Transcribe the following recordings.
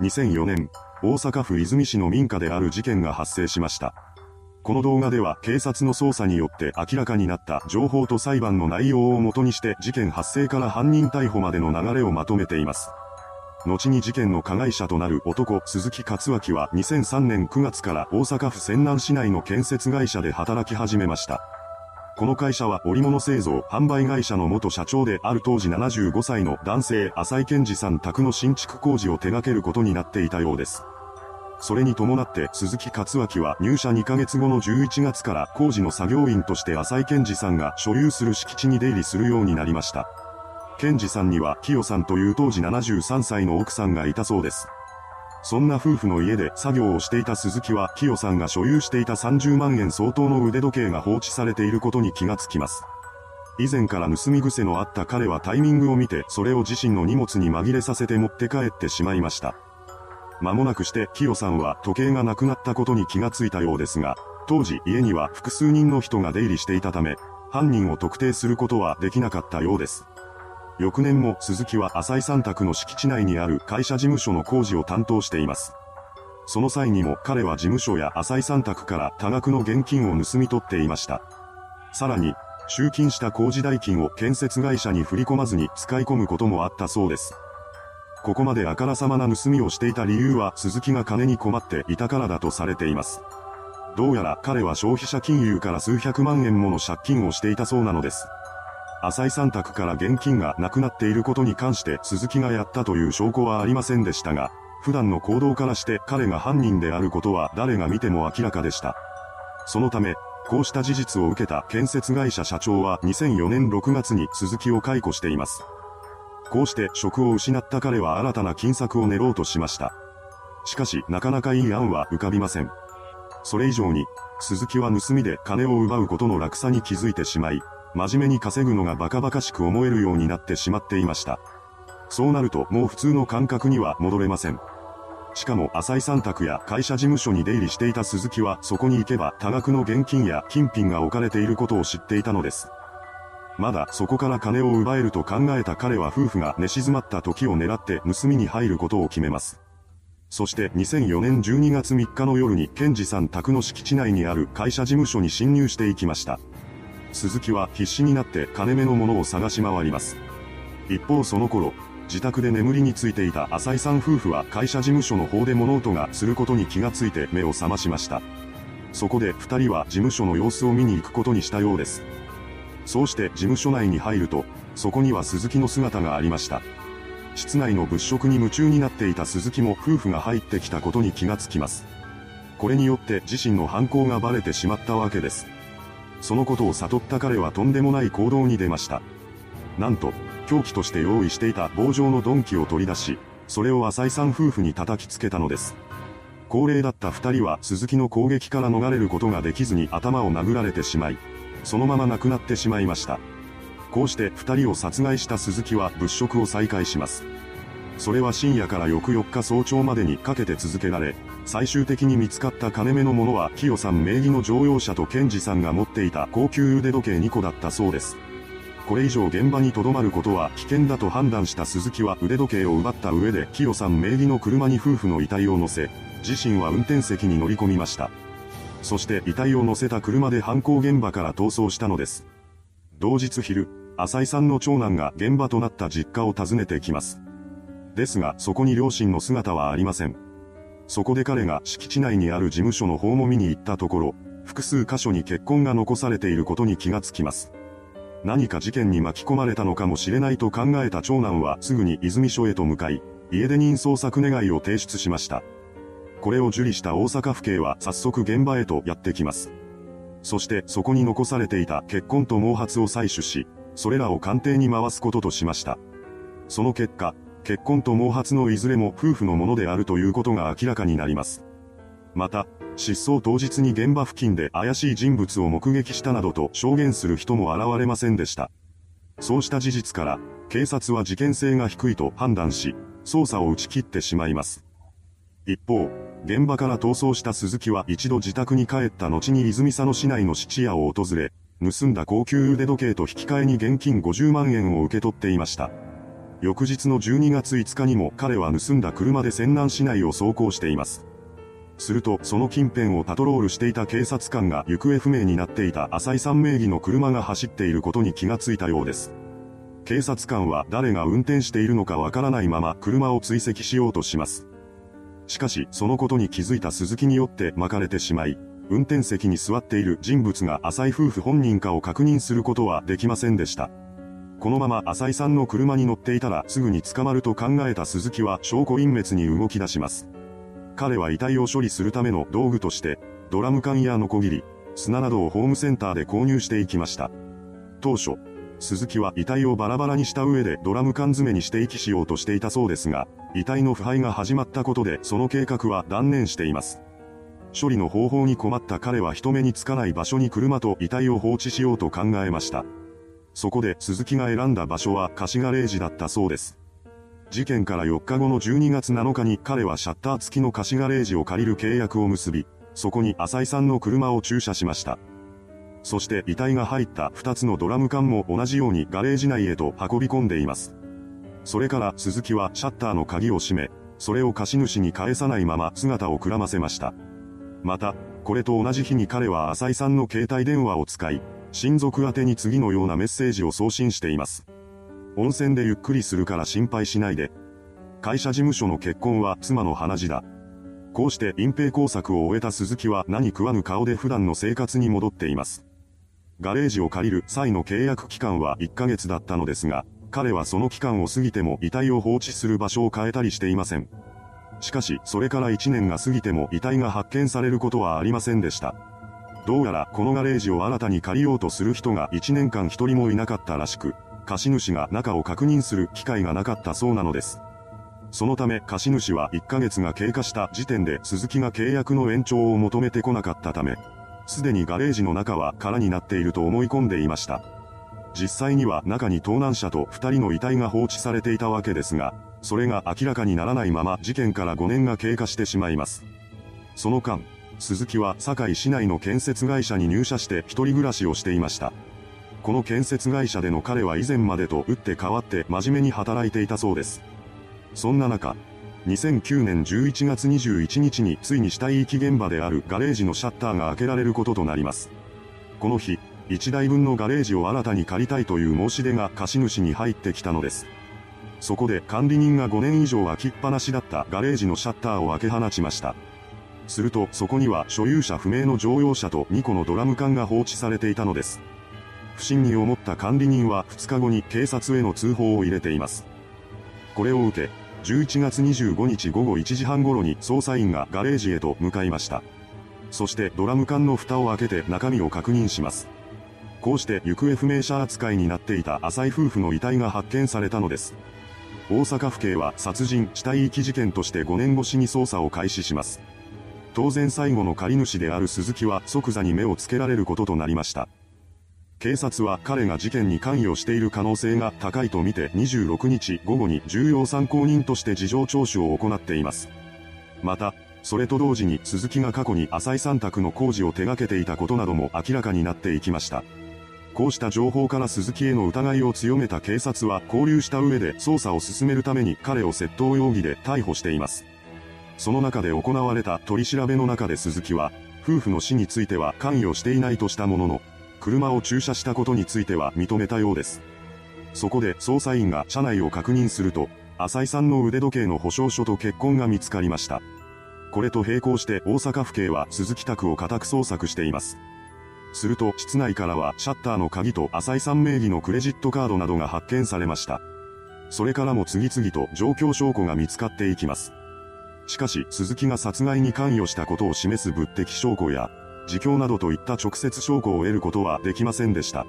2004年、大阪府泉市の民家である事件が発生しました。この動画では警察の捜査によって明らかになった情報と裁判の内容をもとにして事件発生から犯人逮捕までの流れをまとめています。後に事件の加害者となる男、鈴木克明は2003年9月から大阪府泉南市内の建設会社で働き始めました。この会社は織物製造販売会社の元社長である当時75歳の男性浅井健二さん宅の新築工事を手掛けることになっていたようです。それに伴って鈴木克明は入社2ヶ月後の11月から工事の作業員として浅井健二さんが所有する敷地に出入りするようになりました。健二さんには清さんという当時73歳の奥さんがいたそうです。そんな夫婦の家で作業をしていた鈴木は、清さんが所有していた30万円相当の腕時計が放置されていることに気がつきます。以前から盗み癖のあった彼はタイミングを見て、それを自身の荷物に紛れさせて持って帰ってしまいました。間もなくして、清さんは時計がなくなったことに気がついたようですが、当時家には複数人の人が出入りしていたため、犯人を特定することはできなかったようです。翌年も鈴木は浅井三宅の敷地内にある会社事務所の工事を担当しています。その際にも彼は事務所や浅井三宅から多額の現金を盗み取っていました。さらに、集金した工事代金を建設会社に振り込まずに使い込むこともあったそうです。ここまであからさまな盗みをしていた理由は鈴木が金に困っていたからだとされています。どうやら彼は消費者金融から数百万円もの借金をしていたそうなのです。浅井三択から現金がなくなっていることに関して鈴木がやったという証拠はありませんでしたが、普段の行動からして彼が犯人であることは誰が見ても明らかでした。そのため、こうした事実を受けた建設会社社長は2004年6月に鈴木を解雇しています。こうして職を失った彼は新たな金策を練ろうとしました。しかし、なかなかいい案は浮かびません。それ以上に、鈴木は盗みで金を奪うことの落差に気づいてしまい、真面目に稼ぐのがバカバカしく思えるようになってしまっていました。そうなるともう普通の感覚には戻れません。しかも浅井三択や会社事務所に出入りしていた鈴木はそこに行けば多額の現金や金品が置かれていることを知っていたのです。まだそこから金を奪えると考えた彼は夫婦が寝静まった時を狙って盗みに入ることを決めます。そして2004年12月3日の夜に健二さん宅の敷地内にある会社事務所に侵入していきました。鈴木は必死になって金目のものを探し回ります。一方その頃、自宅で眠りについていた浅井さん夫婦は会社事務所の方で物音がすることに気がついて目を覚ましました。そこで二人は事務所の様子を見に行くことにしたようです。そうして事務所内に入ると、そこには鈴木の姿がありました。室内の物色に夢中になっていた鈴木も夫婦が入ってきたことに気がつきます。これによって自身の犯行がバレてしまったわけです。そのことを悟った彼はとんでもない行動に出ました。なんと、凶器として用意していた棒状の鈍器を取り出し、それを浅井さん夫婦に叩きつけたのです。高齢だった二人は鈴木の攻撃から逃れることができずに頭を殴られてしまい、そのまま亡くなってしまいました。こうして二人を殺害した鈴木は物色を再開します。それは深夜から翌4日早朝までにかけて続けられ、最終的に見つかった金目のものは、キヨさん名義の乗用車とケンジさんが持っていた高級腕時計2個だったそうです。これ以上現場に留まることは危険だと判断した鈴木は腕時計を奪った上でキヨさん名義の車に夫婦の遺体を乗せ、自身は運転席に乗り込みました。そして遺体を乗せた車で犯行現場から逃走したのです。同日昼、浅井さんの長男が現場となった実家を訪ねてきます。ですが、そこに両親の姿はありません。そこで彼が敷地内にある事務所の方も見に行ったところ、複数箇所に血痕が残されていることに気がつきます。何か事件に巻き込まれたのかもしれないと考えた長男はすぐに泉署へと向かい、家出人捜索願いを提出しました。これを受理した大阪府警は早速現場へとやってきます。そしてそこに残されていた血痕と毛髪を採取し、それらを鑑定に回すこととしました。その結果、結婚と毛髪のいずれも夫婦のものであるということが明らかになります。また、失踪当日に現場付近で怪しい人物を目撃したなどと証言する人も現れませんでした。そうした事実から、警察は事件性が低いと判断し、捜査を打ち切ってしまいます。一方、現場から逃走した鈴木は一度自宅に帰った後に泉佐野市内の質屋を訪れ、盗んだ高級腕時計と引き換えに現金50万円を受け取っていました。翌日の12月5日にも彼は盗んだ車で仙南市内を走行しています。すると、その近辺をパトロールしていた警察官が行方不明になっていた浅井さん名義の車が走っていることに気がついたようです。警察官は誰が運転しているのかわからないまま車を追跡しようとします。しかし、そのことに気づいた鈴木によって巻かれてしまい、運転席に座っている人物が浅井夫婦本人かを確認することはできませんでした。このまま浅井さんの車に乗っていたらすぐに捕まると考えた鈴木は証拠隠滅に動き出します。彼は遺体を処理するための道具として、ドラム缶やノコギリ、砂などをホームセンターで購入していきました。当初、鈴木は遺体をバラバラにした上でドラム缶詰めにして遺棄しようとしていたそうですが、遺体の腐敗が始まったことでその計画は断念しています。処理の方法に困った彼は人目につかない場所に車と遺体を放置しようと考えました。そこで鈴木が選んだ場所は貸しガレージだったそうです。事件から4日後の12月7日に彼はシャッター付きの貸しガレージを借りる契約を結び、そこに浅井さんの車を駐車しました。そして遺体が入った2つのドラム缶も同じようにガレージ内へと運び込んでいます。それから鈴木はシャッターの鍵を閉め、それを貸主に返さないまま姿をくらませました。また、これと同じ日に彼は浅井さんの携帯電話を使い、親族宛に次のようなメッセージを送信しています。温泉でゆっくりするから心配しないで。会社事務所の結婚は妻の鼻血だ。こうして隠蔽工作を終えた鈴木は何食わぬ顔で普段の生活に戻っています。ガレージを借りる際の契約期間は1ヶ月だったのですが、彼はその期間を過ぎても遺体を放置する場所を変えたりしていません。しかし、それから1年が過ぎても遺体が発見されることはありませんでした。どうやらこのガレージを新たに借りようとする人が1年間一人もいなかったらしく、貸主が中を確認する機会がなかったそうなのです。そのため貸主は1ヶ月が経過した時点で鈴木が契約の延長を求めてこなかったため、すでにガレージの中は空になっていると思い込んでいました。実際には中に盗難車と2人の遺体が放置されていたわけですが、それが明らかにならないまま事件から5年が経過してしまいます。その間、鈴木は堺市内の建設会社に入社して一人暮らしをしていました。この建設会社での彼は以前までと打って変わって真面目に働いていたそうです。そんな中、2009年11月21日についに死体遺棄現場であるガレージのシャッターが開けられることとなります。この日、1台分のガレージを新たに借りたいという申し出が貸主に入ってきたのです。そこで管理人が5年以上開きっぱなしだったガレージのシャッターを開け放ちました。するとそこには所有者不明の乗用車と2個のドラム缶が放置されていたのです。不審に思った管理人は2日後に警察への通報を入れています。これを受け、11月25日午後1時半頃に捜査員がガレージへと向かいました。そしてドラム缶の蓋を開けて中身を確認します。こうして行方不明者扱いになっていた浅井夫婦の遺体が発見されたのです。大阪府警は殺人死体遺棄事件として5年越しに捜査を開始します。当然最後の借り主である鈴木は即座に目をつけられることとなりました。警察は彼が事件に関与している可能性が高いとみて26日午後に重要参考人として事情聴取を行っています。また、それと同時に鈴木が過去に浅井三択の工事を手掛けていたことなども明らかになっていきました。こうした情報から鈴木への疑いを強めた警察は交流した上で捜査を進めるために彼を窃盗容疑で逮捕しています。その中で行われた取り調べの中で鈴木は、夫婦の死については関与していないとしたものの、車を駐車したことについては認めたようです。そこで捜査員が車内を確認すると、浅井さんの腕時計の保証書と結婚が見つかりました。これと並行して大阪府警は鈴木宅を家宅捜索しています。すると室内からはシャッターの鍵と浅井さん名義のクレジットカードなどが発見されました。それからも次々と状況証拠が見つかっていきます。しかし、鈴木が殺害に関与したことを示す物的証拠や、自供などといった直接証拠を得ることはできませんでした。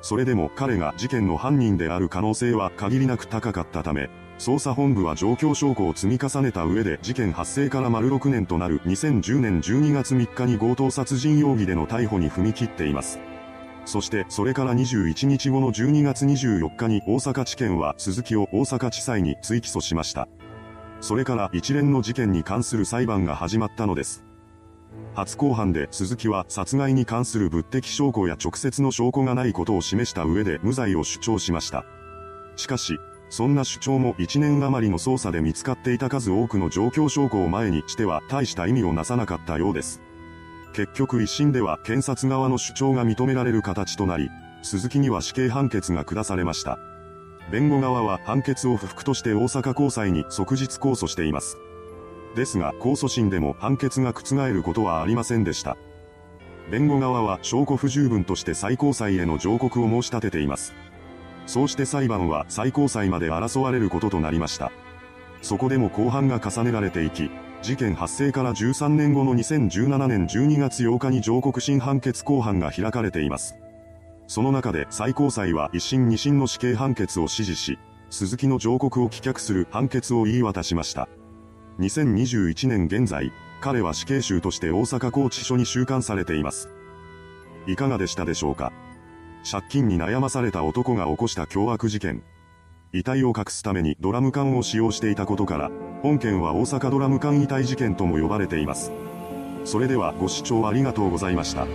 それでも彼が事件の犯人である可能性は限りなく高かったため、捜査本部は状況証拠を積み重ねた上で事件発生から丸6年となる2010年12月3日に強盗殺人容疑での逮捕に踏み切っています。そしてそれから21日後の12月24日に大阪地検は鈴木を大阪地裁に追起訴しました。それから一連の事件に関する裁判が始まったのです。初公判で鈴木は殺害に関する物的証拠や直接の証拠がないことを示した上で無罪を主張しました。しかし、そんな主張も1年余りの捜査で見つかっていた数多くの状況証拠を前にしては大した意味をなさなかったようです。結局一審では検察側の主張が認められる形となり、鈴木には死刑判決が下されました。弁護側は判決を不服として大阪高裁に即日控訴しています。ですが控訴審でも判決が覆ることはありませんでした。弁護側は証拠不十分として最高裁への上告を申し立てています。そうして裁判は最高裁まで争われることとなりました。そこでも公判が重ねられていき、事件発生から13年後の2017年12月8日に上告審判決公判が開かれています。その中で最高裁は一審二審の死刑判決を支持し、鈴木の上告を棄却する判決を言い渡しました。2021年現在、彼は死刑囚として大阪拘置所に収監されています。いかがでしたでしょうか？借金に悩まされた男が起こした凶悪事件。遺体を隠すためにドラム缶を使用していたことから、本件は大阪ドラム缶遺体事件とも呼ばれています。それではご視聴ありがとうございました。